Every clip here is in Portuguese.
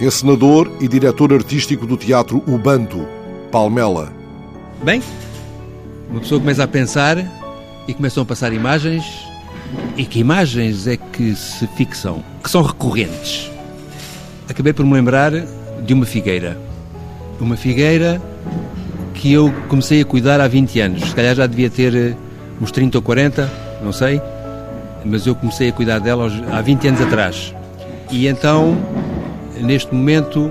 encenador e diretor artístico do Teatro Ubanto, Palmela. Bem, uma pessoa começa a pensar e começam a passar imagens. E que imagens é que se fixam? Que são recorrentes? Acabei por me lembrar de uma figueira. Uma figueira que eu comecei a cuidar há 20 anos. Se calhar já devia ter eh, uns 30 ou 40, não sei, mas eu comecei a cuidar dela há 20 anos atrás. E então, neste momento,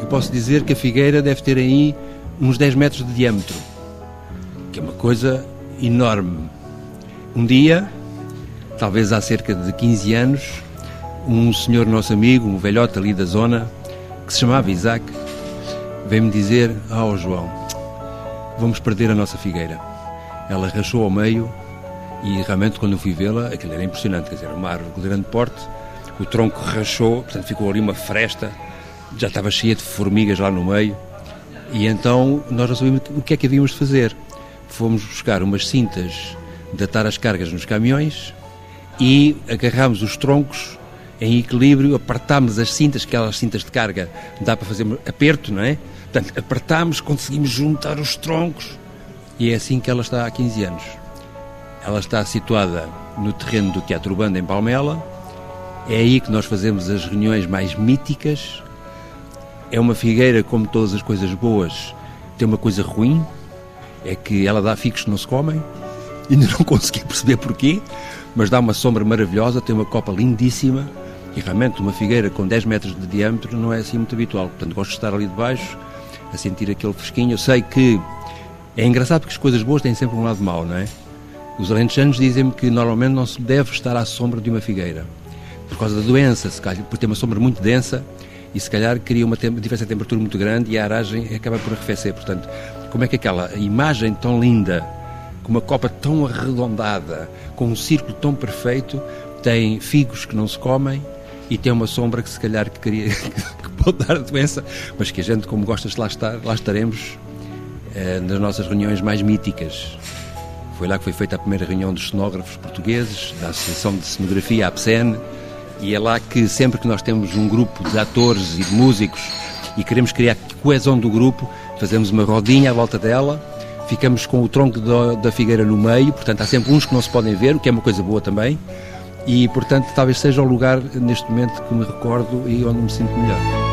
eu posso dizer que a figueira deve ter aí uns 10 metros de diâmetro, que é uma coisa enorme. Um dia, talvez há cerca de 15 anos, um senhor nosso amigo, um velhote ali da zona, que se chamava Isaac, veio-me dizer: Ah, oh, João, vamos perder a nossa figueira. Ela rachou ao meio e realmente quando eu fui vê-la, aquilo era impressionante, quer dizer, uma árvore de grande porte, o tronco rachou, portanto ficou ali uma fresta, já estava cheia de formigas lá no meio, e então nós resolvemos o que é que havíamos de fazer. Fomos buscar umas cintas de atar as cargas nos caminhões e agarrámos os troncos em equilíbrio, apertámos as cintas, aquelas cintas de carga, dá para fazer aperto, não é? Portanto, apertámos, conseguimos juntar os troncos e é assim que ela está há 15 anos. Ela está situada no terreno do Teatro Banda, em Palmela. É aí que nós fazemos as reuniões mais míticas. É uma figueira, como todas as coisas boas, tem uma coisa ruim, é que ela dá figos que não se comem. Ainda não consegui perceber porquê, mas dá uma sombra maravilhosa, tem uma copa lindíssima e realmente uma figueira com 10 metros de diâmetro não é assim muito habitual. Portanto, gosto de estar ali debaixo a sentir aquele fresquinho. Eu sei que é engraçado porque as coisas boas têm sempre um lado mau, não é? Os alentejanos dizem-me que normalmente não se deve estar à sombra de uma figueira por causa da doença, se calhar, por ter uma sombra muito densa e se calhar cria uma diferença de temperatura muito grande e a aragem acaba por arrefecer. Portanto, como é que aquela imagem tão linda, com uma copa tão arredondada, com um círculo tão perfeito, tem figos que não se comem e tem uma sombra que se calhar que, queria, que pode dar a doença, mas que a gente, como gosta de lá estar, lá estaremos eh, nas nossas reuniões mais míticas. Foi lá que foi feita a primeira reunião dos cenógrafos portugueses, da Associação de Cenografia, APSEN, e é lá que sempre que nós temos um grupo de atores e de músicos e queremos criar coesão do grupo, fazemos uma rodinha à volta dela, ficamos com o tronco da figueira no meio, portanto há sempre uns que não se podem ver, o que é uma coisa boa também, e portanto talvez seja o lugar neste momento que me recordo e onde me sinto melhor.